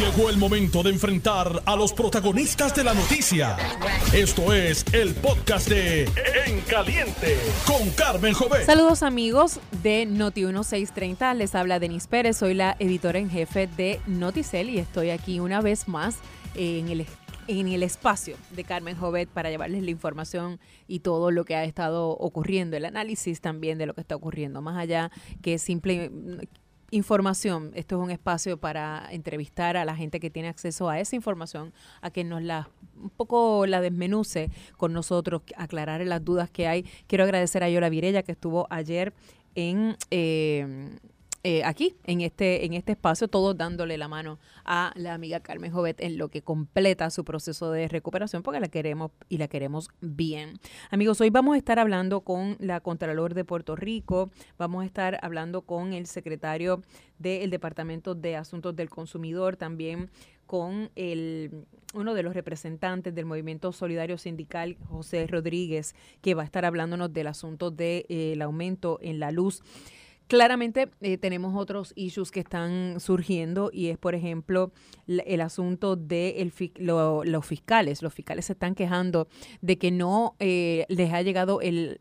Llegó el momento de enfrentar a los protagonistas de la noticia. Esto es el podcast de En Caliente con Carmen Jovet. Saludos amigos de Noti 1630. Les habla Denis Pérez. Soy la editora en jefe de Noticel y estoy aquí una vez más en el en el espacio de Carmen Jovet para llevarles la información y todo lo que ha estado ocurriendo, el análisis también de lo que está ocurriendo, más allá que simple información. Esto es un espacio para entrevistar a la gente que tiene acceso a esa información, a que nos la un poco la desmenuce con nosotros, aclarar las dudas que hay. Quiero agradecer a Yola Virella que estuvo ayer en eh, eh, aquí, en este, en este espacio, todos dándole la mano a la amiga Carmen Jovet en lo que completa su proceso de recuperación, porque la queremos y la queremos bien. Amigos, hoy vamos a estar hablando con la Contralor de Puerto Rico, vamos a estar hablando con el secretario del Departamento de Asuntos del Consumidor, también con el, uno de los representantes del Movimiento Solidario Sindical, José Rodríguez, que va a estar hablándonos del asunto del de, eh, aumento en la luz. Claramente eh, tenemos otros issues que están surgiendo y es, por ejemplo, el asunto de el, lo, los fiscales. Los fiscales se están quejando de que no eh, les ha llegado el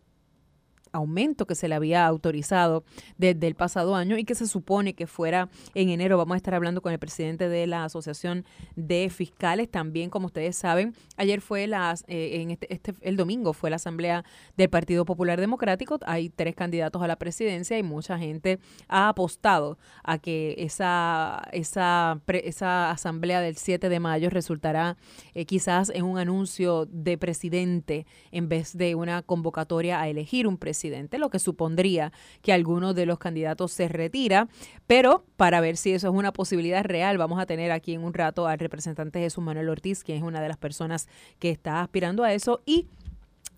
aumento que se le había autorizado desde el pasado año y que se supone que fuera en enero. Vamos a estar hablando con el presidente de la Asociación de Fiscales. También, como ustedes saben, ayer fue la, eh, en este, este, el domingo fue la Asamblea del Partido Popular Democrático. Hay tres candidatos a la presidencia y mucha gente ha apostado a que esa, esa, esa Asamblea del 7 de mayo resultará eh, quizás en un anuncio de presidente en vez de una convocatoria a elegir un presidente lo que supondría que alguno de los candidatos se retira, pero para ver si eso es una posibilidad real, vamos a tener aquí en un rato al representante Jesús Manuel Ortiz, quien es una de las personas que está aspirando a eso. Y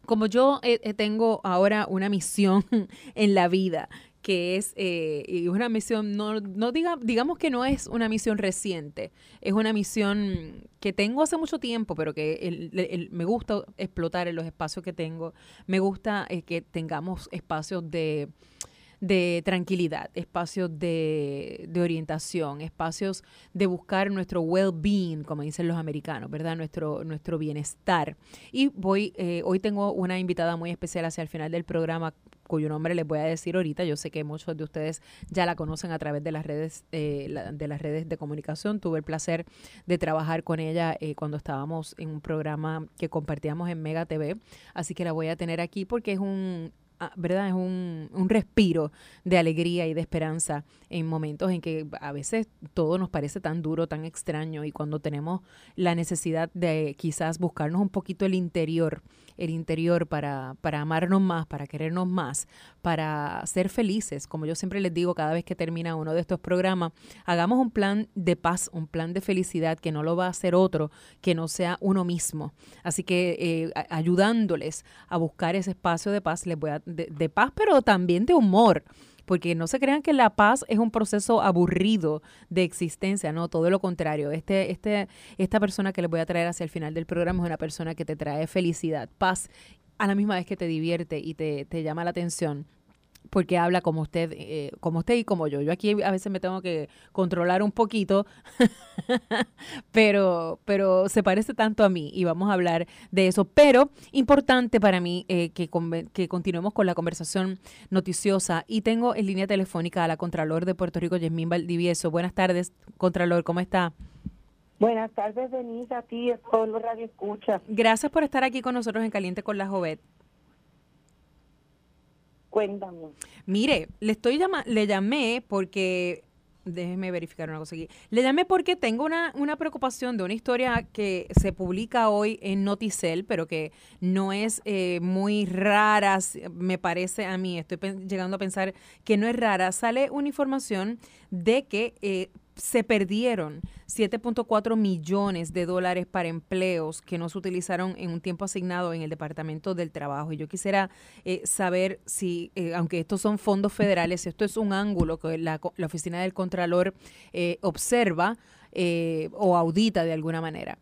como yo eh, eh, tengo ahora una misión en la vida que es eh, una misión, no, no diga, digamos que no es una misión reciente, es una misión que tengo hace mucho tiempo, pero que me gusta explotar en los espacios que tengo, me gusta eh, que tengamos espacios de de tranquilidad, espacios de, de orientación, espacios de buscar nuestro well-being, como dicen los americanos, ¿verdad? Nuestro, nuestro bienestar. Y voy, eh, hoy tengo una invitada muy especial hacia el final del programa cuyo nombre les voy a decir ahorita. Yo sé que muchos de ustedes ya la conocen a través de las redes eh, de las redes de comunicación. Tuve el placer de trabajar con ella eh, cuando estábamos en un programa que compartíamos en Mega TV, así que la voy a tener aquí porque es un ¿verdad? Es un, un, respiro de alegría y de esperanza en momentos en que a veces todo nos parece tan duro, tan extraño y cuando tenemos la necesidad de quizás buscarnos un poquito el interior, el interior para, para amarnos más, para querernos más, para ser felices. Como yo siempre les digo cada vez que termina uno de estos programas, hagamos un plan de paz, un plan de felicidad que no lo va a hacer otro, que no sea uno mismo. Así que eh, ayudándoles a buscar ese espacio de paz, les voy a de, paz, pero también de humor porque no se crean que la paz es un proceso aburrido de existencia, no, todo lo contrario. Este, este, esta persona que les voy a traer hacia el final del programa es una persona que te trae felicidad, paz, a la misma vez que te divierte y te, te llama la atención porque habla como usted, eh, como usted y como yo. Yo aquí a veces me tengo que controlar un poquito, pero, pero se parece tanto a mí y vamos a hablar de eso. Pero importante para mí eh, que, que continuemos con la conversación noticiosa y tengo en línea telefónica a la Contralor de Puerto Rico, Yasmín Valdivieso. Buenas tardes, Contralor, ¿cómo está? Buenas tardes, Denise, a ti, a los Radio Escucha. Gracias por estar aquí con nosotros en Caliente con la Jovet. Cuéntame. Mire, le estoy llama le llamé porque déjeme verificar una cosa aquí. Le llamé porque tengo una, una preocupación de una historia que se publica hoy en Noticel, pero que no es eh, muy rara, me parece a mí, estoy llegando a pensar que no es rara. Sale una información de que eh, se perdieron 7.4 millones de dólares para empleos que no se utilizaron en un tiempo asignado en el Departamento del Trabajo. Y yo quisiera eh, saber si, eh, aunque estos son fondos federales, esto es un ángulo que la, Oficina del Contralor eh, observa o audita de alguna manera.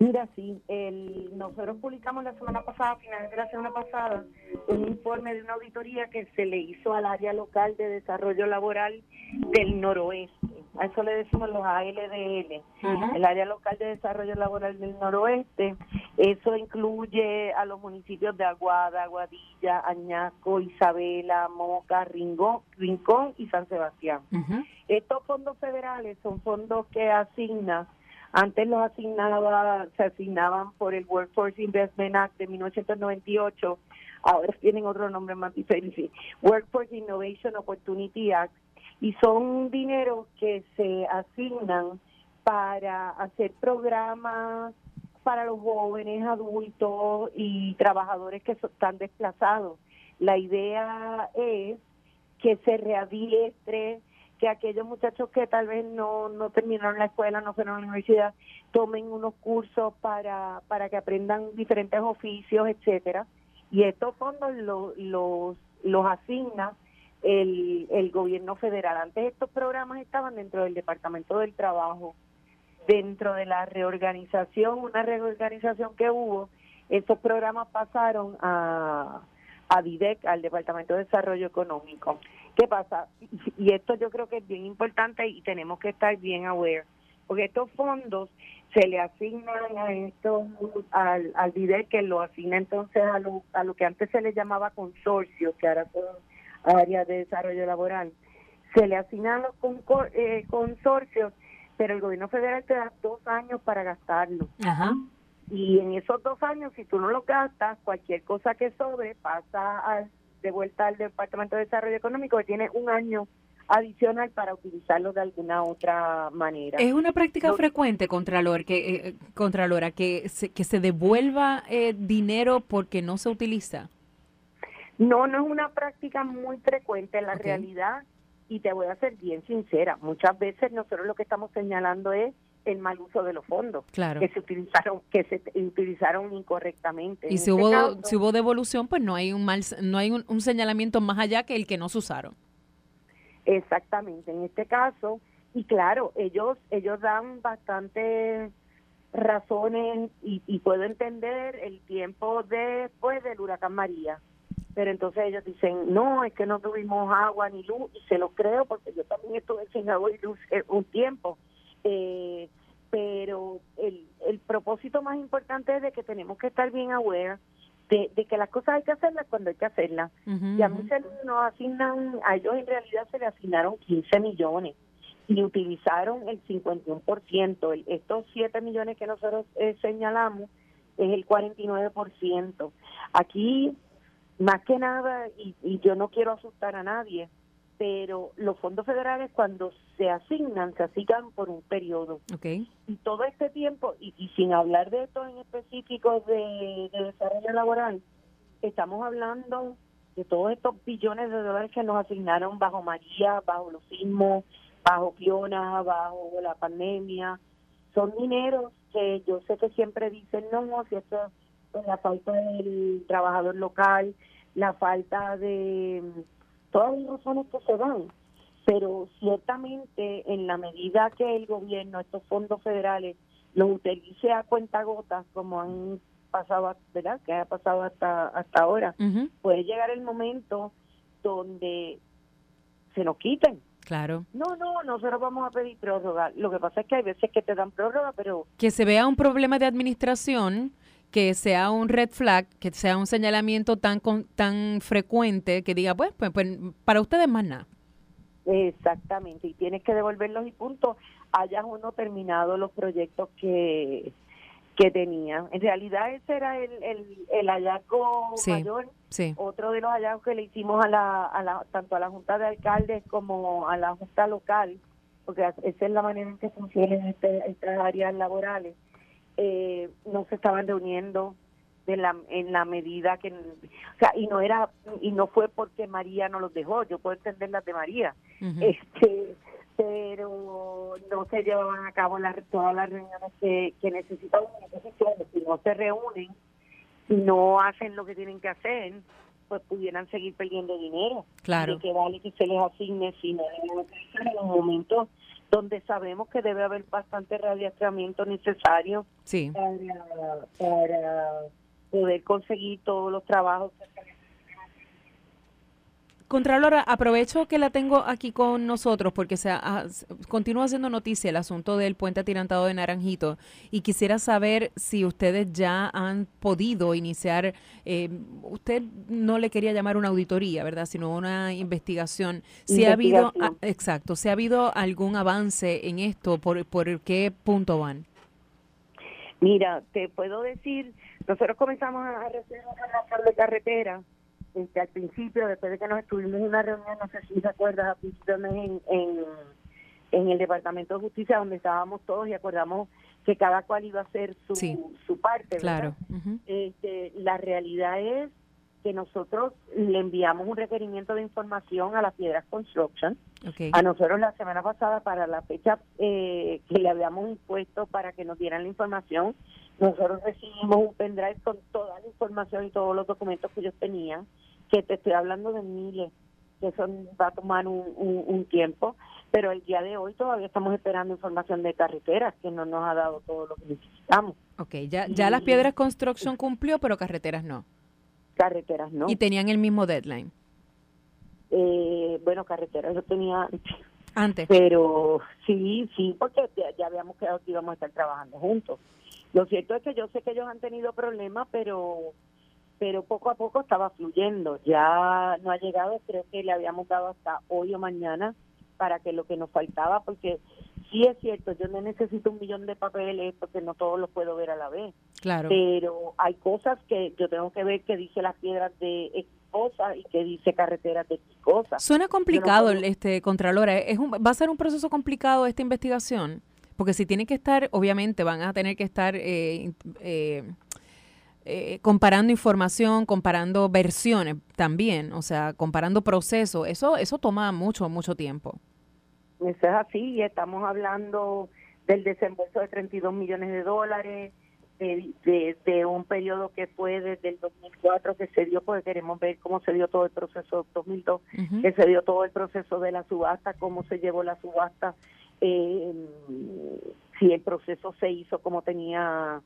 Mira, sí, el, nosotros publicamos la semana pasada, a finales de la semana pasada, un informe de una auditoría que se le hizo al área local de desarrollo laboral del noroeste. A eso le decimos los ALDL, el Área Local de Desarrollo Laboral del Noroeste. Eso incluye a los municipios de Aguada, Aguadilla, Añasco, Isabela, Moca, Rincón, Rincón y San Sebastián. Estos fondos federales son fondos que asignan antes los asignaba, se asignaban por el Workforce Investment Act de 1998, ahora tienen otro nombre más diferente, Workforce Innovation Opportunity Act, y son dinero que se asignan para hacer programas para los jóvenes, adultos y trabajadores que están desplazados. La idea es que se readiestre que aquellos muchachos que tal vez no, no terminaron la escuela, no fueron a la universidad, tomen unos cursos para, para que aprendan diferentes oficios, etcétera. Y estos fondos los, los, los asigna el, el gobierno federal. Antes estos programas estaban dentro del Departamento del Trabajo. Dentro de la reorganización, una reorganización que hubo, estos programas pasaron a, a DIDEC, al Departamento de Desarrollo Económico. ¿Qué pasa? Y esto yo creo que es bien importante y tenemos que estar bien aware, porque estos fondos se le asignan a estos, al, al que lo asigna entonces a lo, a lo que antes se le llamaba consorcio, que ahora son áreas de desarrollo laboral. Se le asignan los eh, consorcios, pero el gobierno federal te da dos años para gastarlo. Ajá. Y en esos dos años, si tú no lo gastas, cualquier cosa que sobre pasa al de vuelta al Departamento de Desarrollo Económico que tiene un año adicional para utilizarlo de alguna otra manera. Es una práctica frecuente, Contralor, que, eh, Contralora, que se, que se devuelva eh, dinero porque no se utiliza. No, no es una práctica muy frecuente en la realidad y te voy a ser bien sincera. Muchas veces nosotros lo que estamos señalando es el mal uso de los fondos que se utilizaron que se utilizaron incorrectamente. Y si este hubo si hubo devolución, pues no hay un mal no hay un, señalamiento más allá que el que no se usaron. Exactamente, en este caso y claro, ellos ellos dan bastantes razones y, y puedo entender el tiempo después del huracán María pero entonces ellos dicen, no, es que no tuvimos agua ni luz, y se lo creo porque yo también estuve sin agua y luz eh, un tiempo. Eh, pero el, el propósito más importante es de que tenemos que estar bien aware de, que las cosas hay que hacerlas cuando hay que hacerlas. y a mí se nos asignan, a ellos en realidad se le asignaron 15 millones y utilizaron el 51%. El, estos 7 millones que nosotros eh, señalamos es el 49%. Aquí, más que nada, y, y yo no quiero asustar a nadie, pero los fondos federales cuando se asignan, se asignan por un periodo. Okay. Y todo este tiempo, y, sin hablar de esto en específico de, desarrollo laboral, estamos hablando de todos estos billones de dólares que nos asignaron bajo María, bajo los sismos, bajo Fiona, bajo la pandemia. Son dineros que yo sé que siempre dicen, no, si esto es la falta del trabajador local, la falta de todas las razones que se dan, pero ciertamente en la medida que el gobierno, estos fondos federales, los utilice a cuenta gotas, como han pasado, ¿verdad? Que ha pasado hasta, hasta ahora, puede llegar el momento donde se nos quiten. Claro. No, no, nosotros vamos a pedir prórroga. Lo que pasa es que hay veces que te dan prórroga, pero... Que se vea un problema de administración que sea un red flag, que sea un señalamiento tan tan frecuente que diga, pues, pues, pues para ustedes más nada. Exactamente, y tienes que devolverlos y punto, hayas uno terminado los proyectos que, que tenía. En realidad ese era el, el, hallazgo mayor, otro de los hallazgos que le hicimos a la, a la, tanto a la Junta de Alcaldes como a la Junta Local, porque esa es la manera en que funcionan este, estas áreas laborales eh, no se estaban reuniendo de la, en la medida que o sea y no era y no fue porque María no los dejó yo puedo entender las de María. Este pero no se llevaban a cabo las, todas las reuniones que, que necesitan si no se reúnen si no hacen lo que tienen que hacer pues pudieran seguir perdiendo dinero. Claro. Que vale que se les asigne si no en un momento donde sabemos que debe haber bastante radiación necesario para, poder conseguir todos los trabajos Contralora, aprovecho que la tengo aquí con nosotros porque se continúa haciendo noticia el asunto del puente atirantado de Naranjito y quisiera saber si ustedes ya han podido iniciar, eh, usted no le quería llamar una auditoría, ¿verdad? Sino una investigación. Si ha habido, exacto, si ha habido algún avance en esto, ¿por, por qué punto van? Mira, te puedo decir, nosotros comenzamos a recibir una de carretera este, al principio, después de que nos estuvimos en una reunión, no sé si te acuerdas, a principios en, en, en el Departamento de Justicia, donde estábamos todos y acordamos que cada cual iba a hacer su, su parte. Claro. este, la realidad es que nosotros le enviamos un requerimiento de información a las Piedras Construction. A nosotros la semana pasada, para la fecha eh, que le habíamos impuesto para que nos dieran la información, nosotros recibimos un pendrive con toda la información y todos los documentos que ellos tenían, que te estoy hablando de miles, que eso va a tomar un, un, tiempo, pero el día de hoy todavía estamos esperando información de carreteras, que no nos ha dado todo lo que necesitamos. Ok, ya, ya las Piedras Construction cumplió, pero carreteras no. Carreteras no. ¿Y tenían el mismo deadline? Eh, bueno, carreteras yo tenía antes. Pero sí, sí, porque ya habíamos quedado que íbamos a estar trabajando juntos. Lo cierto es que yo sé que ellos han tenido problemas, pero pero poco a poco estaba fluyendo. Ya no ha llegado, creo que le habíamos dado hasta hoy o mañana para que lo que nos faltaba, porque sí es cierto, yo no necesito un millón de papeles porque no todos los puedo ver a la vez. Claro. Pero hay cosas que yo tengo que ver que dice las piedras de cosas y que dice carreteras de cosas. Suena complicado, este Contralora. Es un, ¿Va a ser un proceso complicado esta investigación? Porque si tienen que estar, obviamente van a tener que estar eh, eh, eh, comparando información, comparando versiones también, o sea, comparando procesos. Eso, eso toma mucho, mucho tiempo. Eso es así, y estamos hablando del desembolso de 32 millones de dólares, de, de, un periodo que fue desde el 2004 que se dio, porque queremos ver cómo se dio todo el proceso, 2002, que se dio todo el proceso de la subasta, cómo se llevó la subasta eh, si el proceso se hizo como tenía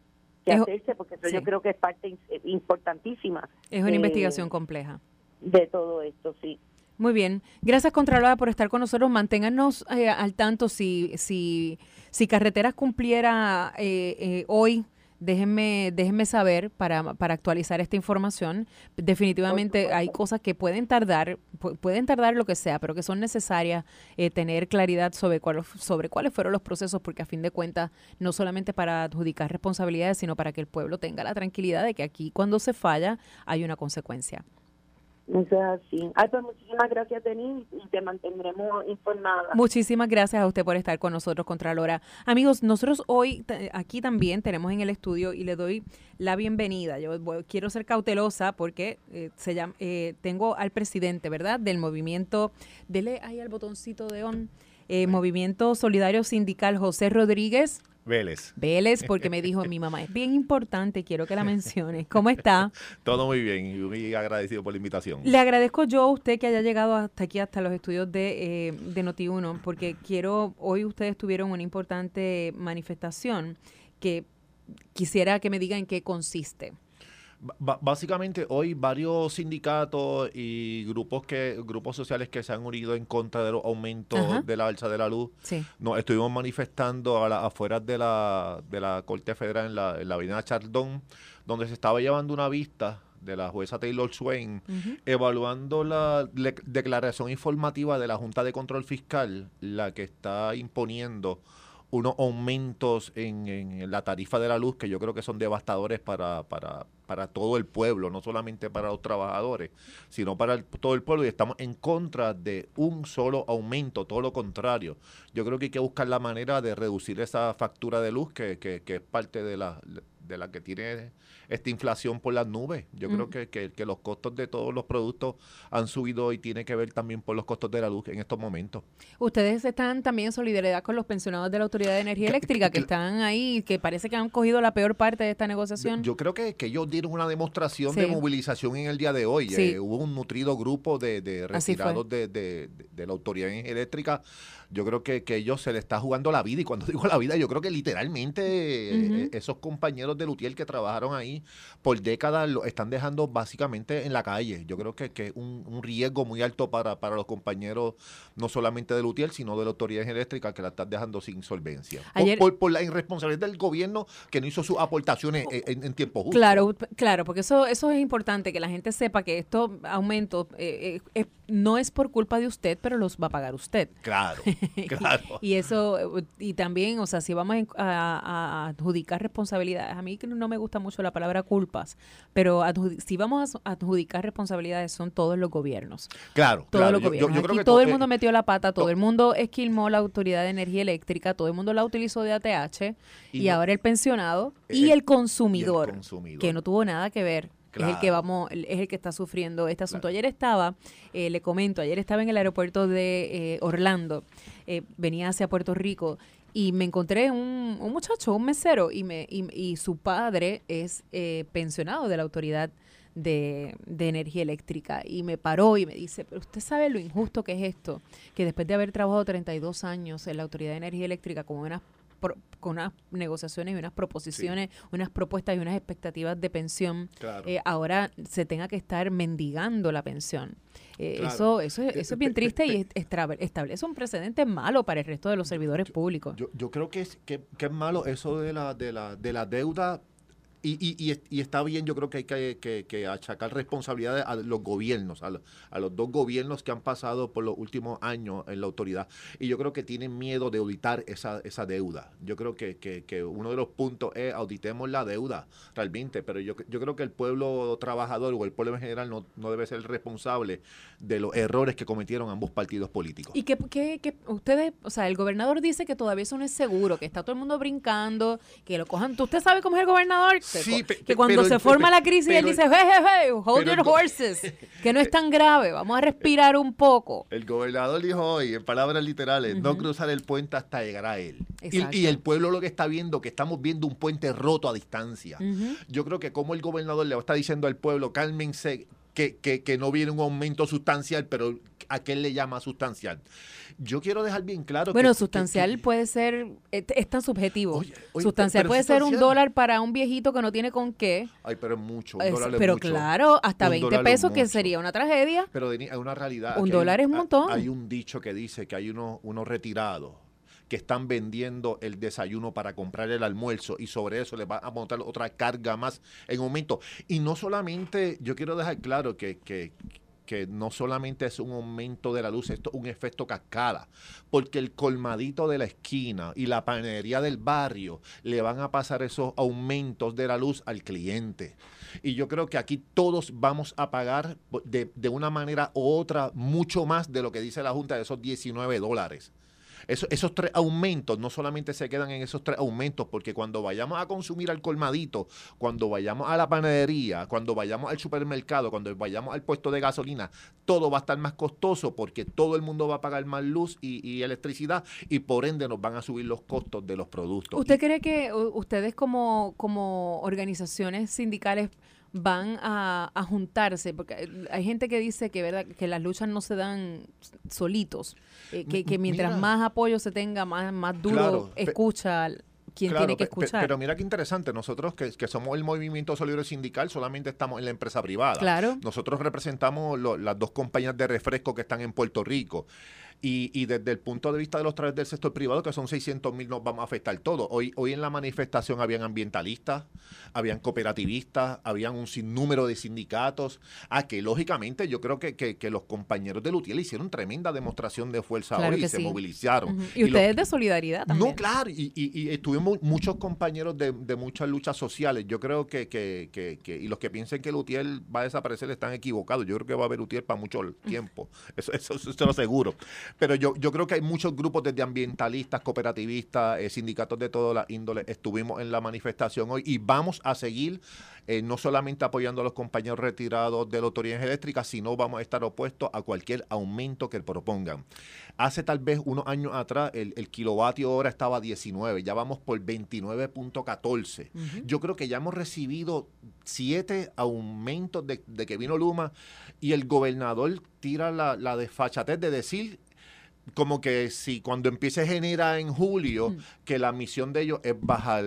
que hacerse, porque eso yo creo que es parte importantísima. Es una investigación compleja. De todo esto, sí. Muy bien. Gracias, Contralora, por estar con nosotros. Manténganos eh, al tanto si, si, si Carreteras cumpliera eh, eh hoy déjenme, déjenme saber para, para actualizar esta información. Definitivamente hay cosas que pueden tardar, pueden tardar lo que sea, pero que son necesarias eh, tener claridad sobre, cuál, sobre cuáles fueron los procesos, porque a fin de cuentas, no solamente para adjudicar responsabilidades, sino para que el pueblo tenga la tranquilidad de que aquí cuando se falla hay una consecuencia. Eso es así. pues muchísimas gracias, Denis, y te mantendremos informada. Muchísimas gracias a usted por estar con nosotros, Contralora. Amigos, nosotros hoy aquí también tenemos en el estudio y le doy la bienvenida. Yo quiero ser cautelosa porque eh, se llama, eh, tengo al presidente, ¿verdad?, del movimiento, dele ahí al botoncito de on, eh, Movimiento Solidario Sindical, José Rodríguez. Vélez. Vélez, porque me dijo mi mamá, es bien importante, quiero que la mencione. ¿Cómo está? Todo muy bien y muy agradecido por la invitación. Le agradezco yo a usted que haya llegado hasta aquí, hasta los estudios de, eh, de Noti1, porque quiero, hoy ustedes tuvieron una importante manifestación que quisiera que me diga en qué consiste básicamente hoy varios sindicatos y grupos que grupos sociales que se han unido en contra de los aumentos de la alza de la luz nos estuvimos manifestando a las afueras de la, de la Corte Federal en la, en la avenida Chardón donde se estaba llevando una vista de la jueza Taylor Swain, evaluando la declaración informativa de la Junta de Control Fiscal, la que está imponiendo unos aumentos en, la tarifa de la luz que yo creo que son devastadores para, para, para todo el pueblo, no solamente para los trabajadores, sino para todo el pueblo y estamos en contra de un solo aumento, todo lo contrario. Yo creo que hay que buscar la manera de reducir esa factura de luz que, que, que es parte de la, de la que tiene esta inflación por las nubes. Yo creo que, que, los costos de todos los productos han subido y tiene que ver también por los costos de la luz en estos momentos. Ustedes están también en solidaridad con los pensionados de la Autoridad de Energía Eléctrica que, están ahí, que parece que han cogido la peor parte de esta negociación. Yo creo que, ellos dieron una demostración de movilización en el día de hoy. Eh, hubo un nutrido grupo de, de retirados de, de, de la Autoridad de Energía Eléctrica yo creo que, que ellos se le está jugando la vida y cuando digo la vida yo creo que literalmente eh, esos compañeros de Lutiel que trabajaron ahí por décadas lo están dejando básicamente en la calle. Yo creo que, es un, riesgo muy alto para, para los compañeros, no solamente de Lutiel, sino de la autoridad eléctrica que la están dejando sin solvencia. por, la irresponsabilidad del gobierno que no hizo sus aportaciones en, tiempo justo. Claro, claro, porque eso, eso es importante, que la gente sepa que estos aumentos eh, eh, no es por culpa de usted, pero los va a pagar usted. Claro, claro. y, eso, y también, o sea, si vamos a, adjudicar responsabilidades, a mí no me gusta mucho la palabra culpas, pero si vamos a adjudicar responsabilidades son todos los gobiernos. Claro, todos los gobiernos. Aquí todo el mundo metió la pata, todo el mundo esquilmó la Autoridad de Energía Eléctrica, todo el mundo la utilizó de ATH y, ahora el pensionado y, el, consumidor, que no tuvo nada que ver es el que vamos, es el que está sufriendo este asunto. Ayer estaba, eh, le comento, ayer estaba en el aeropuerto de eh, Orlando, eh, venía hacia Puerto Rico y me encontré un, un muchacho, un mesero, y, me, y, su padre es pensionado de la autoridad de, de, energía eléctrica y me paró y me dice, pero usted sabe lo injusto que es esto, que después de haber trabajado 32 años en la autoridad de energía eléctrica como con unas negociaciones y unas proposiciones, unas propuestas y unas expectativas de pensión, eh, ahora se tenga que estar mendigando la pensión. Eh, eso, eso, eso es bien triste y establece un precedente malo para el resto de los servidores públicos. Yo, yo creo que es, que, que, es malo eso de la, de la, de la deuda y, y, y, está bien, yo creo que hay que, que, achacar responsabilidades a los gobiernos, a, a, los dos gobiernos que han pasado por los últimos años en la autoridad. Y yo creo que tienen miedo de auditar esa, esa deuda. Yo creo que, que, uno de los puntos es auditemos la deuda realmente, pero yo, yo creo que el pueblo trabajador o el pueblo en general no, no debe ser responsable de los errores que cometieron ambos partidos políticos. Y que, que, ustedes, o sea, el gobernador dice que todavía eso no es seguro, que está todo el mundo brincando, que lo cojan. ¿Usted sabe cómo es el gobernador? Que cuando se forma la crisis él dice, hey, hold your horses, que no es tan grave, vamos a respirar un poco. El gobernador dijo hoy, en palabras literales, no cruzar el puente hasta llegar a él. Y, el pueblo lo que está viendo, que estamos viendo un puente roto a distancia. Yo creo que como el gobernador le está diciendo al pueblo, cálmense, que, que, que, no viene un aumento sustancial, pero ¿a qué le llama sustancial? Yo quiero dejar bien claro bueno, sustancial puede ser, es, tan subjetivo. sustancial puede ser un dólar para un viejito que no tiene con qué. Ay, pero es mucho. Un dólar pero claro, hasta 20 pesos, que sería una tragedia. Pero hay una realidad. Un dólar es un montón. Hay un dicho que dice que hay unos uno retirados que están vendiendo el desayuno para comprar el almuerzo y sobre eso le va a montar otra carga más en un momento. Y no solamente, yo quiero dejar claro que, que, que no solamente es un aumento de la luz, esto es un efecto cascada, porque el colmadito de la esquina y la panadería del barrio le van a pasar esos aumentos de la luz al cliente. Y yo creo que aquí todos vamos a pagar de, de una manera u otra mucho más de lo que dice la Junta de esos 19 dólares esos tres aumentos no solamente se quedan en esos tres aumentos, porque cuando vayamos a consumir al colmadito, cuando vayamos a la panadería, cuando vayamos al supermercado, cuando vayamos al puesto de gasolina, todo va a estar más costoso porque todo el mundo va a pagar más luz y, electricidad y por ende nos van a subir los costos de los productos. ¿Usted cree que ustedes como, como organizaciones sindicales van a, juntarse, porque hay gente que dice que verdad que las luchas no se dan solitos, eh, que, mientras más apoyo se tenga, más, más duro escucha quien tiene que escuchar. Pero mira qué interesante, nosotros que, somos el movimiento solidario sindical solamente estamos en la empresa privada. Claro. Nosotros representamos las dos compañías de refresco que están en Puerto Rico. Y, desde el punto de vista de los trabajadores del sector privado, que son 600 mil, nos vamos a afectar todo. Hoy, hoy en la manifestación habían ambientalistas, habían cooperativistas, habían un sinnúmero de sindicatos. Ah, que lógicamente yo creo que, que, los compañeros de Lutiel hicieron tremenda demostración de fuerza hoy y se movilizaron. Y, ustedes de solidaridad también. No, claro, y, y, estuvimos muchos compañeros de, muchas luchas sociales. Yo creo que, que, y los que piensen que Lutiel va a desaparecer están equivocados. Yo creo que va a haber Lutiel para mucho tiempo. Eso, eso, eso, eso lo aseguro. Pero yo, yo creo que hay muchos grupos desde ambientalistas, cooperativistas, eh, sindicatos de toda la índole. Estuvimos en la manifestación hoy y vamos a seguir eh, no solamente apoyando a los compañeros retirados de la autoridad eléctrica, sino vamos a estar opuestos a cualquier aumento que propongan. Hace tal vez unos años atrás el, kilovatio hora estaba a 19, ya vamos por 29.14. Yo creo que ya hemos recibido siete aumentos de, que vino Luma y el gobernador tira la, la desfachatez de decir como que si cuando empiece a generar en julio, mm. que la misión de ellos es bajar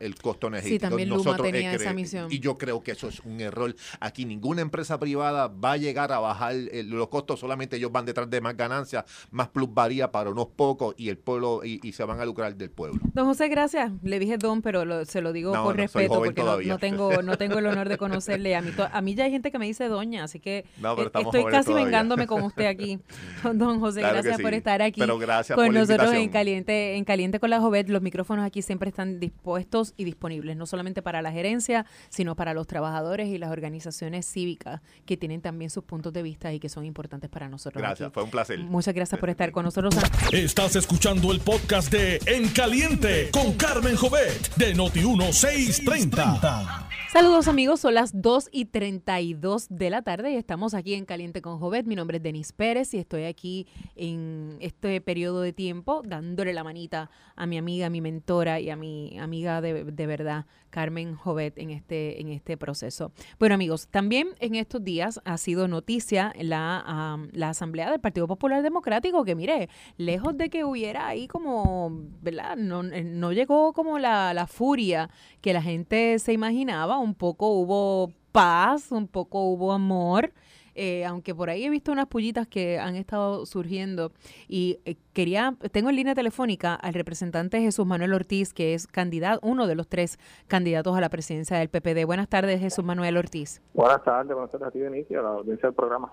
el costo energético. Sí, también Luma tenía esa misión. Y yo creo que eso es un error. Aquí ninguna empresa privada va a llegar a bajar los costos, solamente ellos van detrás de más ganancias, más plusvalía para unos pocos y el pueblo y, se van a lucrar del pueblo. Don José, gracias. Le dije don, pero se lo digo por respeto porque no, tengo no tengo el honor de conocerle. A mí, a mí ya hay gente que me dice doña, así que eh, estoy casi vengándome con usted aquí. Don José, gracias por estar aquí pero gracias con nosotros en Caliente, en Caliente con la Jovet. Los micrófonos aquí siempre están dispuestos y disponibles, no solamente para la gerencia, sino para los trabajadores y las organizaciones cívicas que tienen también sus puntos de vista y que son importantes para nosotros. Gracias, fue un placer. Muchas gracias por estar con nosotros. Estás escuchando el podcast de En Caliente con Carmen Jovet de Noti 1630. Saludos amigos, son las 2 y 32 de la tarde y estamos aquí en Caliente con Jovet. Mi nombre es Denis Pérez y estoy aquí en este periodo de tiempo dándole la manita a mi amiga, mi mentora y a mi amiga de, de verdad, Carmen Jovet, en este, en este proceso. Bueno amigos, también en estos días ha sido noticia la, la Asamblea del Partido Popular Democrático que mire, lejos de que hubiera ahí como, ¿verdad? No, eh, no llegó como la, la furia que la gente se imaginaba un poco hubo paz, un poco hubo amor. Eh, aunque por ahí he visto unas pullitas que han estado surgiendo y eh, quería, tengo en línea telefónica al representante Jesús Manuel Ortiz, que es candidato, uno de los tres candidatos a la presidencia del PPD. Buenas tardes, Jesús Manuel Ortiz. Buenas tardes, buenas tardes a ti, Benicio, a la audiencia del programa.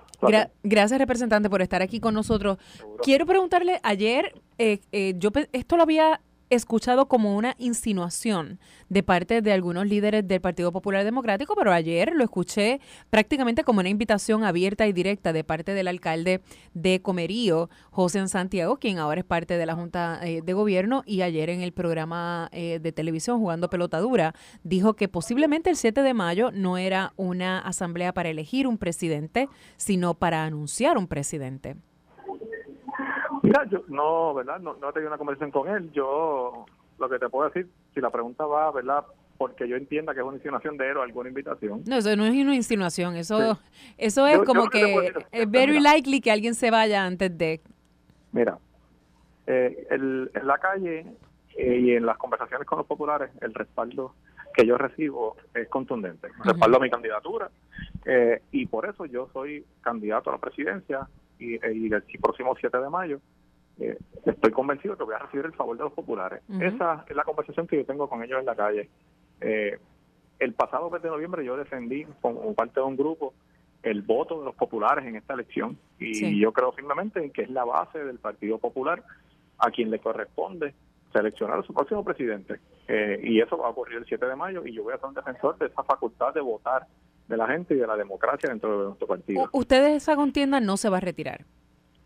gracias, representante, por estar aquí con nosotros. Quiero preguntarle, ayer, eh, yo esto lo había escuchado como una insinuación de parte de algunos líderes del Partido Popular Democrático, pero ayer lo escuché prácticamente como una invitación abierta y directa de parte del alcalde de Comerío, José Santiago, quien ahora es parte de la Junta eh, de Gobierno y ayer en el programa eh, de televisión Jugando Pelotadura dijo que posiblemente el 7 de mayo no era una asamblea para elegir un presidente, sino para anunciar un presidente. Mira, yo no, ¿verdad? No, no he tenido una conversación con él. Yo lo que te puedo decir, si la pregunta va, ¿verdad? Porque yo entienda que es una insinuación de él o alguna invitación. No, eso no es una insinuación. Eso, eso es como que es very likely que alguien se vaya antes de. Mira, eh, el, en la calle eh, y en las conversaciones con los populares, el respaldo que yo recibo es contundente. Respaldo a mi candidatura eh, y por eso yo soy candidato a la presidencia y, y el próximo 7 de mayo eh, estoy convencido que voy a recibir el favor de los populares. Esa es la conversación que yo tengo con ellos en la calle. Eh, el pasado mes de noviembre yo defendí como parte de un grupo el voto de los populares en esta elección y yo creo firmemente que es la base del Partido Popular a quien le corresponde seleccionar a su próximo presidente. Eh, y eso va a ocurrir el 7 de mayo y yo voy a ser un defensor de esa facultad de votar de la gente y de la democracia dentro de nuestro partido. ¿Usted esa contienda no se va a retirar?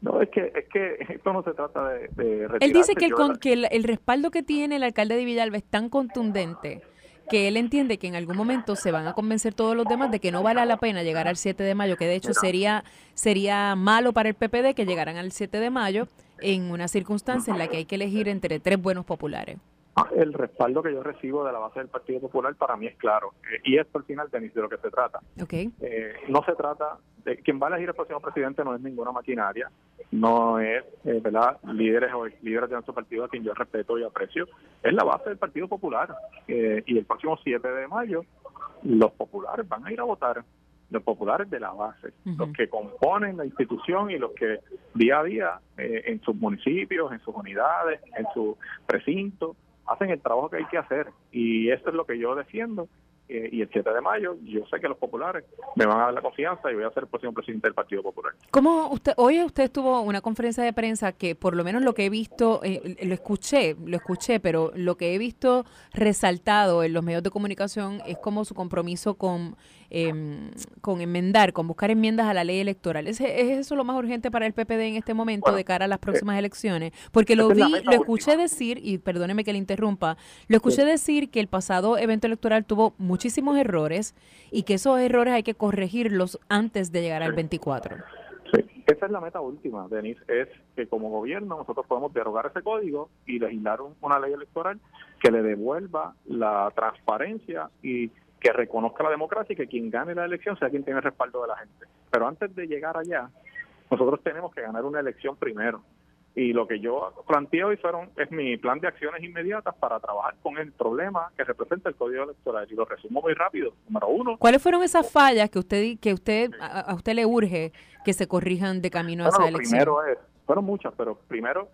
No, es que, es que esto no se trata de, de Él dice que, el, que el, respaldo que tiene el alcalde de Villalba es tan contundente que él entiende que en algún momento se van a convencer todos los demás de que no vale la pena llegar al 7 de mayo, que de hecho sería sería malo para el PPD que llegaran al 7 de mayo en una circunstancia en la que hay que elegir entre tres buenos populares. El respaldo que yo recibo de la base del Partido Popular para mí es claro. Eh, y esto al final, Denis, de lo que se trata. Okay. Eh, no se trata de quien va a elegir el próximo presidente no es ninguna maquinaria, no es, eh, ¿verdad?, líderes o líderes de nuestro partido a quien yo respeto y aprecio. Es la base del Partido Popular. y el próximo 7 de mayo, los populares van a ir a votar los populares de la base, los que componen la institución y los que día a día en sus municipios, en sus unidades, en su precinto, hacen el trabajo que hay que hacer. Y eso es lo que yo defiendo. Eh, y el 7 de mayo, yo sé que los populares me van a dar la confianza y voy a ser el próximo presidente del Partido Popular. ¿Cómo usted, hoy usted tuvo una conferencia de prensa que por lo menos lo que he visto, eh, lo escuché, lo escuché, pero lo que he visto resaltado en los medios de comunicación es como su compromiso con eh, con enmendar, con buscar enmiendas a la ley electoral. ¿Es, ¿Es, eso lo más urgente para el PPD en este momento de cara a las eh, próximas elecciones? Porque lo vi, lo escuché decir, y perdóneme que le interrumpa, lo escuché decir que el pasado evento electoral tuvo muchísimos errores y que esos errores hay que corregirlos antes de llegar al 24. Sí, esa es la meta última, Denise, es que como gobierno nosotros podemos derogar ese código y legislar una ley electoral que le devuelva la transparencia y que reconozca la democracia y que quien gane la elección sea quien tiene el respaldo de la gente. Pero antes de llegar allá, nosotros tenemos que ganar una elección primero. Y lo que yo planteo y fueron es mi plan de acciones inmediatas para trabajar con el problema que representa el Código Electoral. Y lo resumo muy rápido. Número uno. ¿Cuáles fueron esas fallas que usted que usted a, usted le urge que se corrijan de camino a esa elección? Primero es, fueron muchas, pero primero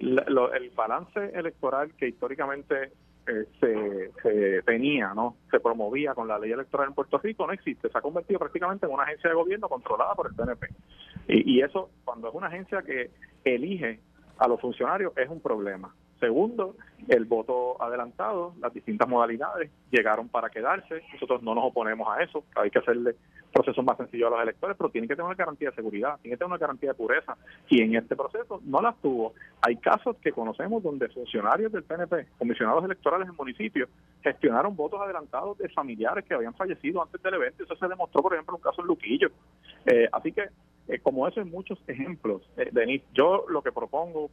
el balance electoral que históricamente eh, se, tenía, ¿no? Se promovía con la ley electoral en Puerto Rico, no existe. Se ha convertido prácticamente en una agencia de gobierno controlada por el PNP. Y, y eso, cuando es una agencia que elige a los funcionarios, es un problema. Segundo, el voto adelantado, las distintas modalidades llegaron para quedarse. Nosotros no nos oponemos a eso. Hay que hacerle procesos más sencillos a los electores, pero tienen que tener una garantía de seguridad, tienen que tener una garantía de pureza. Y en este proceso no las tuvo. Hay casos que conocemos donde funcionarios del PNP, comisionados electorales en municipios, gestionaron votos adelantados de familiares que habían fallecido antes del evento. Eso se demostró, por ejemplo, en un caso en Luquillo. Eh, así que, eh, como eso, hay muchos ejemplos. Eh, Denis, yo lo que propongo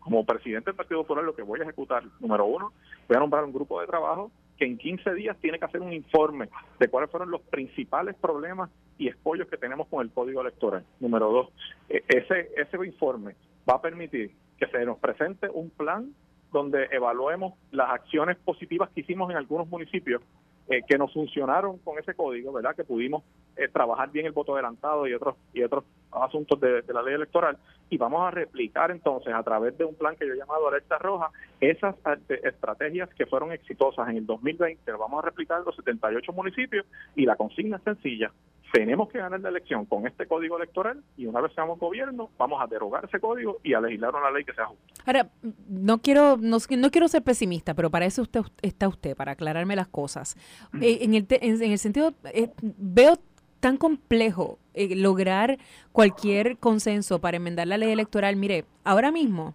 como presidente del Partido Popular lo que voy a ejecutar, número uno, voy a nombrar un grupo de trabajo que en 15 días tiene que hacer un informe de cuáles fueron los principales problemas y escollos que tenemos con el código electoral. Número dos, e, ese, ese informe va a permitir que se nos presente un plan donde evaluemos las acciones positivas que hicimos en algunos municipios eh, que nos funcionaron con ese código, ¿verdad? Que pudimos eh, trabajar bien el voto adelantado y otros y otros asuntos de, la ley electoral. Y vamos a replicar entonces a través de un plan que yo he llamado Alerta Roja esas eh, estrategias que fueron exitosas en el 2020, lo vamos a replicar en los 78 municipios y la consigna es sencilla, tenemos que ganar la elección con este código electoral y una vez seamos gobierno, vamos a derogar ese código y a legislar una ley que sea justa. Ahora, no quiero, no, quiero ser pesimista, pero para eso usted está usted, para aclararme las cosas. Eh, en, el en, el sentido, eh, veo tan complejo eh, lograr cualquier consenso para enmendar la ley electoral. Mire, ahora mismo,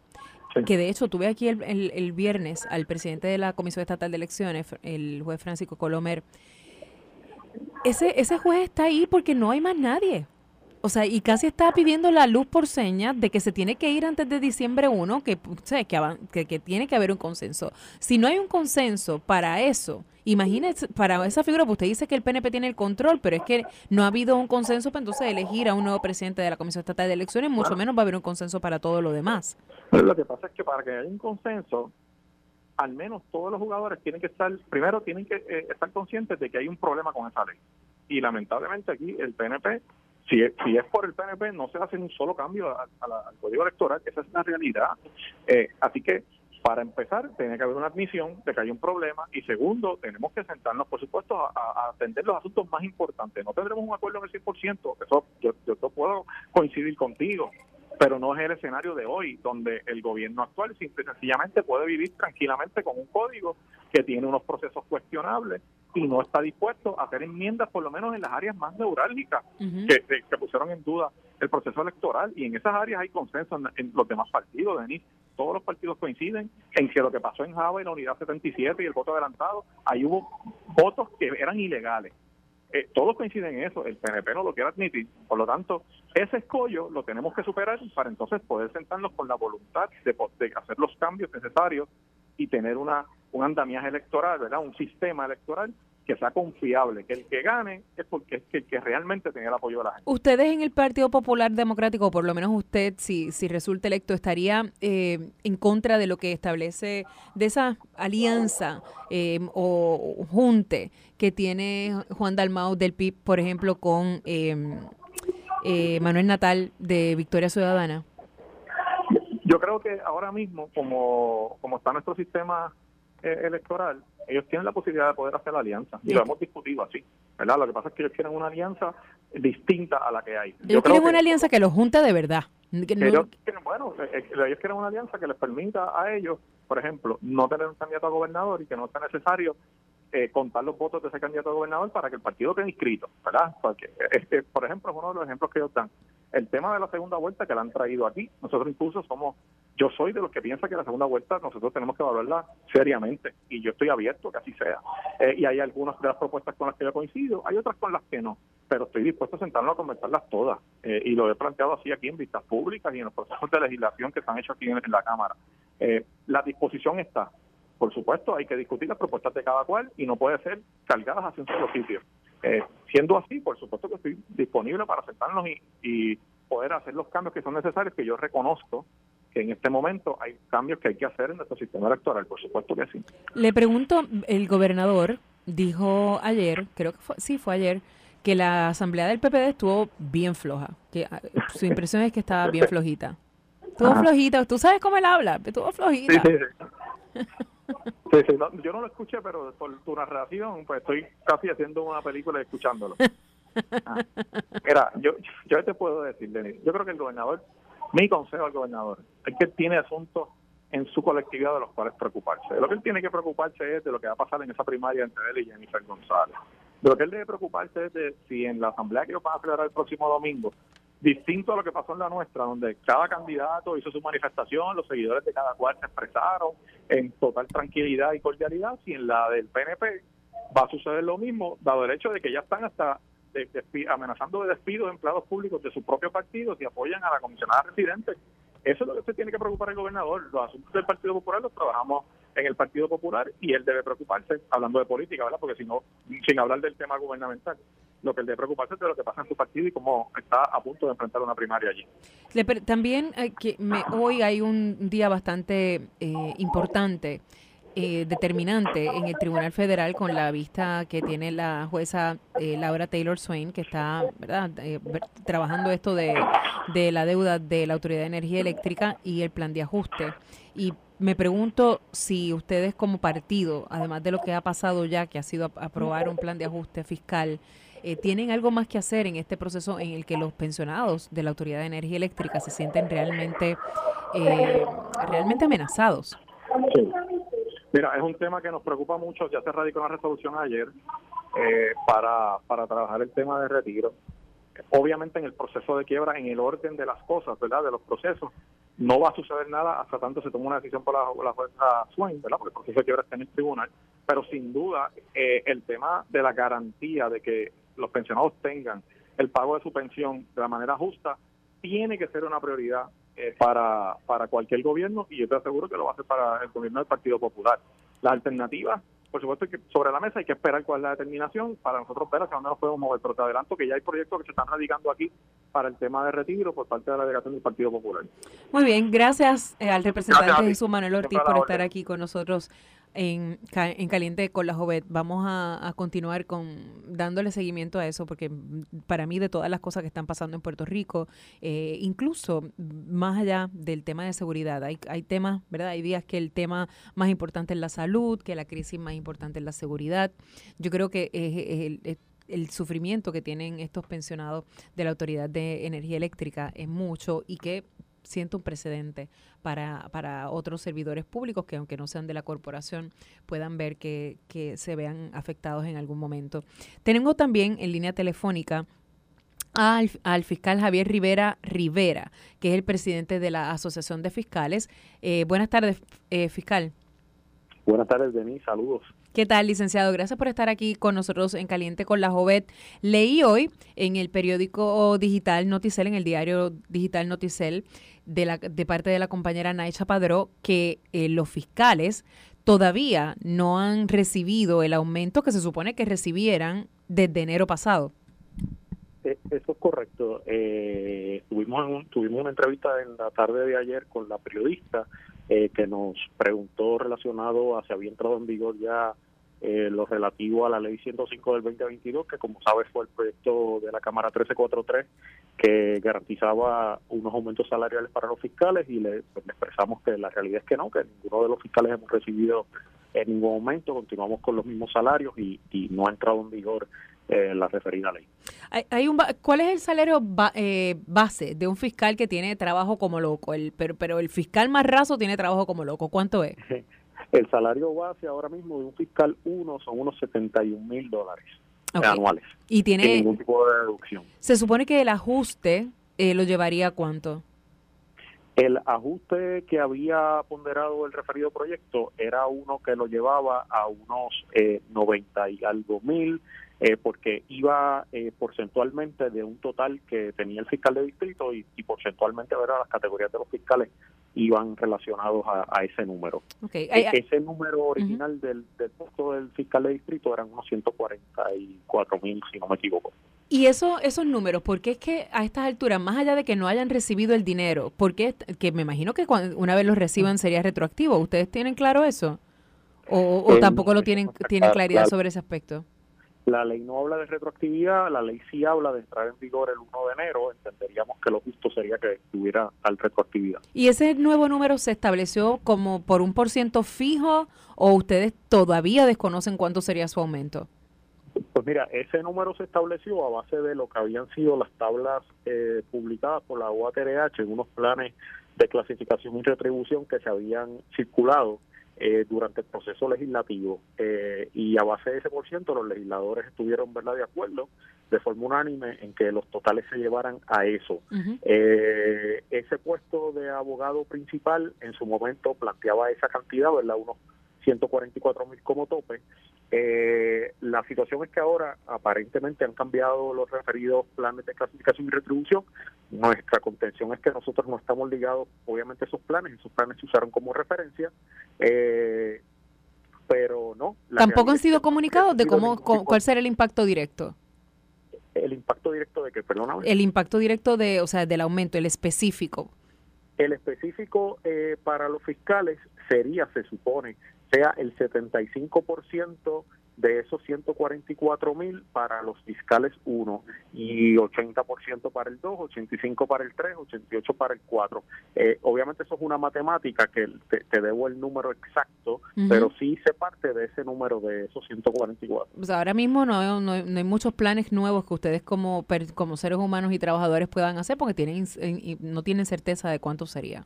que de hecho tuve aquí el, el, el, viernes al presidente de la Comisión Estatal de Elecciones, el juez Francisco Colomer, ese, ese juez está ahí porque no hay más nadie. O sea, y casi está pidiendo la luz por señas de que se tiene que ir antes de diciembre 1, que, que, que, tiene que haber un consenso. Si no hay un consenso para eso, imagínese, para esa figura, pues usted dice que el PNP tiene el control, pero es que no ha habido un consenso para entonces elegir a un nuevo presidente de la Comisión Estatal de Elecciones, mucho menos va a haber un consenso para todo lo demás. Pero lo que pasa es que para que haya un consenso, al menos todos los jugadores tienen que estar, primero tienen que eh, estar conscientes de que hay un problema con esa ley. Y lamentablemente aquí el PNP, si es, si es por el PNP, no se hace un solo cambio al código electoral, esa es la realidad. Eh, así que para empezar, tiene que haber una admisión de que hay un problema y segundo, tenemos que sentarnos, por supuesto, a, atender los asuntos más importantes. No tendremos un acuerdo en el 100%, eso yo, yo puedo coincidir contigo, pero no es el escenario de hoy, donde el gobierno actual simple y sencillamente puede vivir tranquilamente con un código que tiene unos procesos cuestionables y no está dispuesto a hacer enmiendas, por lo menos en las áreas más neurálgicas que, que, pusieron en duda el proceso electoral. Y en esas áreas hay consenso en, los demás partidos, Denis. Todos los partidos coinciden en que lo que pasó en Java y la unidad 77 y el voto adelantado, ahí hubo votos que eran ilegales eh, todos coinciden en eso, el PNP no lo quiere admitir, por lo tanto, ese escollo lo tenemos que superar para entonces poder sentarnos con la voluntad de, de hacer los cambios necesarios y tener una un andamiaje electoral, ¿verdad? Un sistema electoral que sea confiable, que el que gane es porque es el que realmente tenga el apoyo de la gente. Ustedes en el Partido Popular Democrático, o por lo menos usted, si, si resulta electo, estaría eh, en contra de lo que establece, de esa alianza eh, o junte que tiene Juan Dalmau del PIB, por ejemplo, con eh, Manuel Natal de Victoria Ciudadana. Yo creo que ahora mismo, como, como está nuestro sistema electoral, ellos tienen la posibilidad de poder hacer la alianza. Y lo hemos discutido así. ¿verdad? Lo que pasa es que ellos quieren una alianza distinta a la que hay. Ellos quieren una alianza que los junte de verdad. ellos quieren, bueno, eh, eh, ellos quieren una alianza que les permita a ellos, por ejemplo, no tener un candidato a gobernador y que no sea necesario eh, contar los votos de ese candidato a gobernador para que el partido quede inscrito, ¿verdad? Porque, este, por ejemplo, es uno de los ejemplos que ellos dan. El tema de la segunda vuelta que la han traído aquí, nosotros incluso somos, yo soy de los que piensa que la segunda vuelta nosotros tenemos que evaluarla seriamente y yo estoy abierto que así sea. Eh, y hay algunas de las propuestas con las que yo coincido, hay otras con las que no, pero estoy dispuesto a sentarnos a conversarlas todas eh, y lo he planteado así aquí en vistas públicas y en los procesos de legislación que se han hecho aquí en, la Cámara. la disposición está, por supuesto, hay que discutir las propuestas de cada cual y no puede ser cargadas hacia un solo sitio. Eh, siendo así, por supuesto que estoy disponible para sentarnos y, poder hacer los cambios que son necesarios, que yo reconozco que en este momento hay cambios que hay que hacer en nuestro sistema electoral, por supuesto que sí. Le pregunto, el gobernador dijo ayer, creo que fue, sí fue ayer, que la asamblea del PPD estuvo bien floja, que ah, su impresión es que estaba bien flojita. Estuvo flojita, tú sabes cómo él habla, estuvo flojita. Sí, sí, sí. yo no lo escuché, pero por tu narración, pues estoy casi haciendo una película y escuchándolo. Ah. Mira, yo, yo te puedo decir, Denis, yo creo que el gobernador, mi consejo al gobernador, es que tiene asuntos en su colectividad de los cuales preocuparse. Lo que él tiene que preocuparse es de lo que va a pasar en esa primaria entre él y Jennifer González. De lo que él debe preocuparse es de si en la asamblea que ellos van a celebrar el próximo domingo, distinto a lo que pasó en la nuestra, donde cada candidato hizo su manifestación, los seguidores de cada cual se expresaron en total tranquilidad y cordialidad, si en la del PNP va a suceder lo mismo, dado el hecho de que ya están hasta amenazando de despido de empleados públicos de su propio partido si apoyan a la comisionada residente. Eso es lo que se tiene que preocupar el gobernador. Los asuntos del Partido Popular los trabajamos en el Partido Popular y él debe preocuparse, hablando de política, ¿verdad? Porque si no, sin hablar del tema gubernamental, lo que él debe preocuparse es de lo que pasa en su partido y cómo está a punto de enfrentar una primaria allí. también que hoy hay un día bastante eh, importante eh, determinante en el Tribunal Federal con la vista que tiene la jueza eh, Laura Taylor Swain, que está ¿verdad? Eh, trabajando esto de, de la deuda de la Autoridad de Energía Eléctrica y el plan de ajuste. Y me pregunto si ustedes como partido, además de lo que ha pasado ya, que ha sido aprobar un plan de ajuste fiscal, tienen algo más que hacer en este proceso en el que los pensionados de la Autoridad de Energía Eléctrica se sienten realmente, realmente amenazados. Mira, es un tema que nos preocupa mucho, ya se radicó una resolución ayer eh, para, para trabajar el tema de retiro. Obviamente en el proceso de quiebra, en el orden de las cosas, ¿verdad? De los procesos, no va a suceder nada hasta tanto se tome una decisión por la, la jueza Swain, ¿verdad? Porque el proceso de quiebra está en el tribunal. Pero sin duda, eh, el tema de la garantía de que los pensionados tengan el pago de su pensión de la manera justa tiene que ser una prioridad eh, para, para cualquier gobierno y yo te aseguro que lo va a hacer para el gobierno del Partido Popular. La alternativa, por supuesto, que sobre la mesa hay que esperar cuál es la determinación para nosotros ver hacia dónde nos podemos mover, pero te adelanto que ya hay proyectos que se están radicando aquí para el tema de retiro por parte de la delegación del Partido Popular. Muy bien, gracias eh, al representante Jesús Manuel Ortiz por estar aquí con nosotros en, en Caliente con la Jovet. Vamos a, continuar con dándole seguimiento a eso, porque para mí de todas las cosas que están pasando en Puerto Rico, eh, incluso más allá del tema de seguridad, hay, hay temas, ¿verdad? Hay días que el tema más importante es la salud, que la crisis más importante es la seguridad. Yo creo que el sufrimiento que tienen estos pensionados de la Autoridad de Energía Eléctrica es mucho y que siento un precedente para, para otros servidores públicos que aunque no sean de la corporación puedan ver que, que se vean afectados en algún momento. Tenemos también en línea telefónica al, al, fiscal Javier Rivera Rivera, que es el presidente de la Asociación de Fiscales. Eh, buenas tardes, eh, fiscal. Buenas tardes, Denis. Saludos. ¿Qué tal, licenciado? Gracias por estar aquí con nosotros en Caliente con la Jovet. Leí hoy en el periódico digital Noticel, en el diario digital Noticel, de, la, de parte de la compañera Naicha Padró, que eh, los fiscales todavía no han recibido el aumento que se supone que recibieran desde enero pasado. Eh, eso es correcto. Eh, tuvimos, tuvimos una entrevista en la tarde de ayer con la periodista eh, que nos preguntó relacionado a si había entrado en vigor ya eh, lo relativo a la ley 105 del 2022, que como sabes fue el proyecto de la Cámara 1343 que garantizaba unos aumentos salariales para los fiscales y le, pues, expresamos que la realidad es que no, que ninguno de los fiscales hemos recibido en ningún momento, continuamos con los mismos salarios y, y no ha entrado en vigor eh, la referida ley. Hay, un, ¿Cuál es el salario eh, base de un fiscal que tiene trabajo como loco? El, pero, pero el fiscal más raso tiene trabajo como loco. ¿Cuánto es? El salario base ahora mismo de un fiscal 1 son unos 71 mil dólares anuales. Y tiene... Sin ningún tipo de deducción. Se supone que el ajuste eh, lo llevaría a cuánto? El ajuste que había ponderado el referido proyecto era uno que lo llevaba a unos eh, 90 y algo mil eh, porque iba eh, porcentualmente de un total que tenía el fiscal de distrito y, porcentualmente ¿verdad? las categorías de los fiscales iban relacionados a, ese número. E, ese número original del, del puesto del fiscal de distrito eran unos 144 mil, si no me equivoco. Y eso, esos números, ¿por qué es que a estas alturas, más allá de que no hayan recibido el dinero, porque que me imagino que una vez los reciban sería retroactivo, ¿ustedes tienen claro eso? ¿O, o tampoco lo tienen, tienen claridad sobre ese aspecto? La ley no habla de retroactividad, la ley sí habla de entrar en vigor el 1 de enero, entenderíamos que lo justo sería que tuviera tal retroactividad. ¿Y ese nuevo número se estableció como por un por ciento fijo o ustedes todavía desconocen cuánto sería su aumento? Pues mira, ese número se estableció a base de lo que habían sido las tablas eh, publicadas por la UATRH en unos planes de clasificación y retribución que se habían circulado eh, durante el proceso legislativo eh, y a base de ese por ciento los legisladores estuvieron verdad de acuerdo de forma unánime en que los totales se llevaran a eso. Eh, ese puesto de abogado principal en su momento planteaba esa cantidad verdad unos 144 mil como tope eh, la situación es que ahora aparentemente han cambiado los referidos planes de clasificación y retribución. Nuestra contención es que nosotros no estamos ligados, obviamente, a esos planes. Esos planes se usaron como referencia. Eh, pero no. ¿Tampoco han sido comunicados de cómo, cuál será el impacto directo? El impacto directo de que, perdóname. El impacto directo de, o sea, del aumento, el específico. El específico eh, para los fiscales sería, se supone, sea el 75% de esos 144 mil para los fiscales 1 y 80% para el 2, 85 para el 3, 88 para el 4. Eh, obviamente eso es una matemática que te, debo el número exacto, pero sí se parte de ese número de esos 144. Pues ahora mismo no, no, hay muchos planes nuevos que ustedes como, como seres humanos y trabajadores puedan hacer porque tienen no tienen certeza de cuánto sería.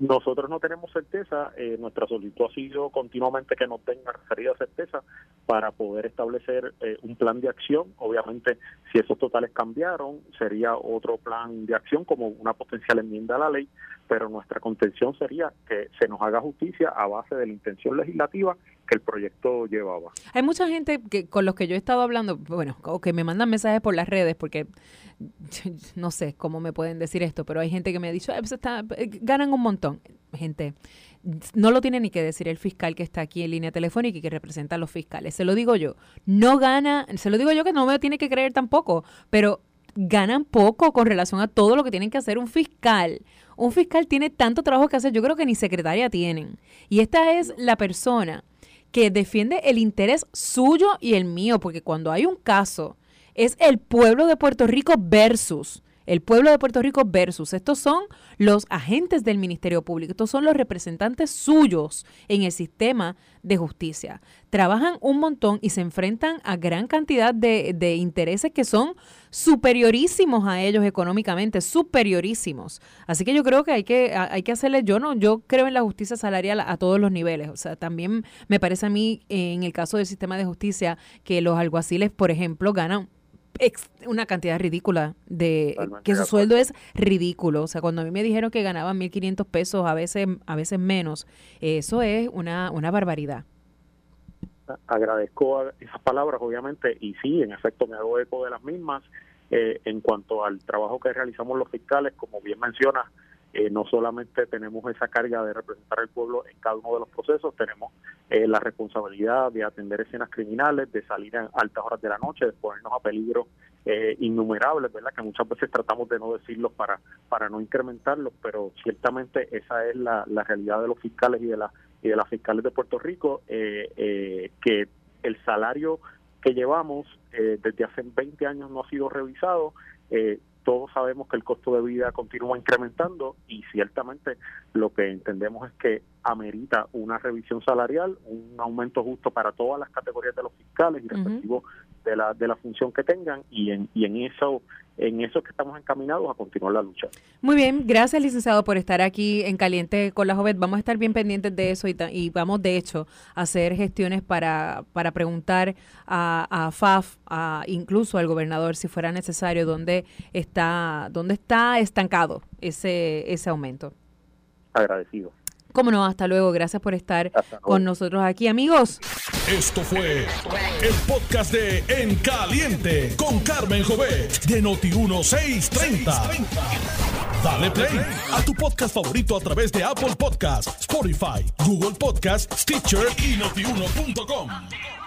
Nosotros no tenemos certeza, eh, nuestra solicitud ha sido continuamente que nos tenga referida certeza para poder establecer eh, un plan de acción. Obviamente, si esos totales cambiaron, sería otro plan de acción como una potencial enmienda a la ley, pero nuestra contención sería que se nos haga justicia a base de la intención legislativa que el proyecto llevaba. Hay mucha gente que con los que yo he estado hablando, bueno, o que me mandan mensajes por las redes, porque no sé cómo me pueden decir esto, pero hay gente que me ha dicho, pues está, eh, ganan un montón. Gente, no lo tiene ni que decir el fiscal que está aquí en línea telefónica y que representa a los fiscales. Se lo digo yo. No gana, se lo digo yo que no me tiene que creer tampoco, pero ganan poco con relación a todo lo que tienen que hacer un fiscal. Un fiscal tiene tanto trabajo que hacer, yo creo que ni secretaria tienen. Y esta es la persona que defiende el interés suyo y el mío, porque cuando hay un caso, es el pueblo de Puerto Rico versus el pueblo de Puerto Rico versus. Estos son los agentes del Ministerio Público, estos son los representantes suyos en el sistema de justicia. Trabajan un montón y se enfrentan a gran cantidad de, intereses que son superiorísimos a ellos económicamente, superiorísimos. Así que yo creo que hay que, hay que hacerle, yo no, yo creo en la justicia salarial a todos los niveles. O sea, también me parece a mí, en el caso del sistema de justicia, que los alguaciles, por ejemplo, ganan una cantidad ridícula de que su sueldo es ridículo. O sea, cuando a mí me dijeron que ganaban 1.500 pesos, a veces, a veces menos, eso es una, una barbaridad. Agradezco esas palabras, obviamente, y sí, en efecto, me hago eco de las mismas. Eh, en cuanto al trabajo que realizamos los fiscales, como bien menciona, eh, no solamente tenemos esa carga de representar al pueblo en cada uno de los procesos, tenemos eh, la responsabilidad de atender escenas criminales, de salir a altas horas de la noche, de ponernos a peligro eh, innumerables, ¿verdad? Que muchas veces tratamos de no decirlos para, para no incrementarlos, pero ciertamente esa es la, la realidad de los fiscales y de, la, y de las fiscales de Puerto Rico, que el salario que llevamos desde hace 20 años no ha sido revisado. Eh, todos sabemos que el costo de vida continúa incrementando y ciertamente lo que entendemos es que amerita una revisión salarial, un aumento justo para todas las categorías de los fiscales y respectivo de la, de la función que tengan y en, y en eso en eso que estamos encaminados a continuar la lucha. Muy bien, gracias licenciado por estar aquí en Caliente con la Joven. Vamos a estar bien pendientes de eso y, y vamos de hecho a hacer gestiones para, para preguntar a, a FAF, a, incluso al gobernador si fuera necesario, dónde está, dónde está estancado ese, ese aumento. Agradecido. Cómo no, hasta luego. Gracias por estar con nosotros aquí, amigos. Esto fue el podcast de En Caliente con Carmen Jovet de Noti1630. Dale play a tu podcast favorito a través de Apple Podcasts, Spotify, Google Podcasts, Stitcher y notiuno.com.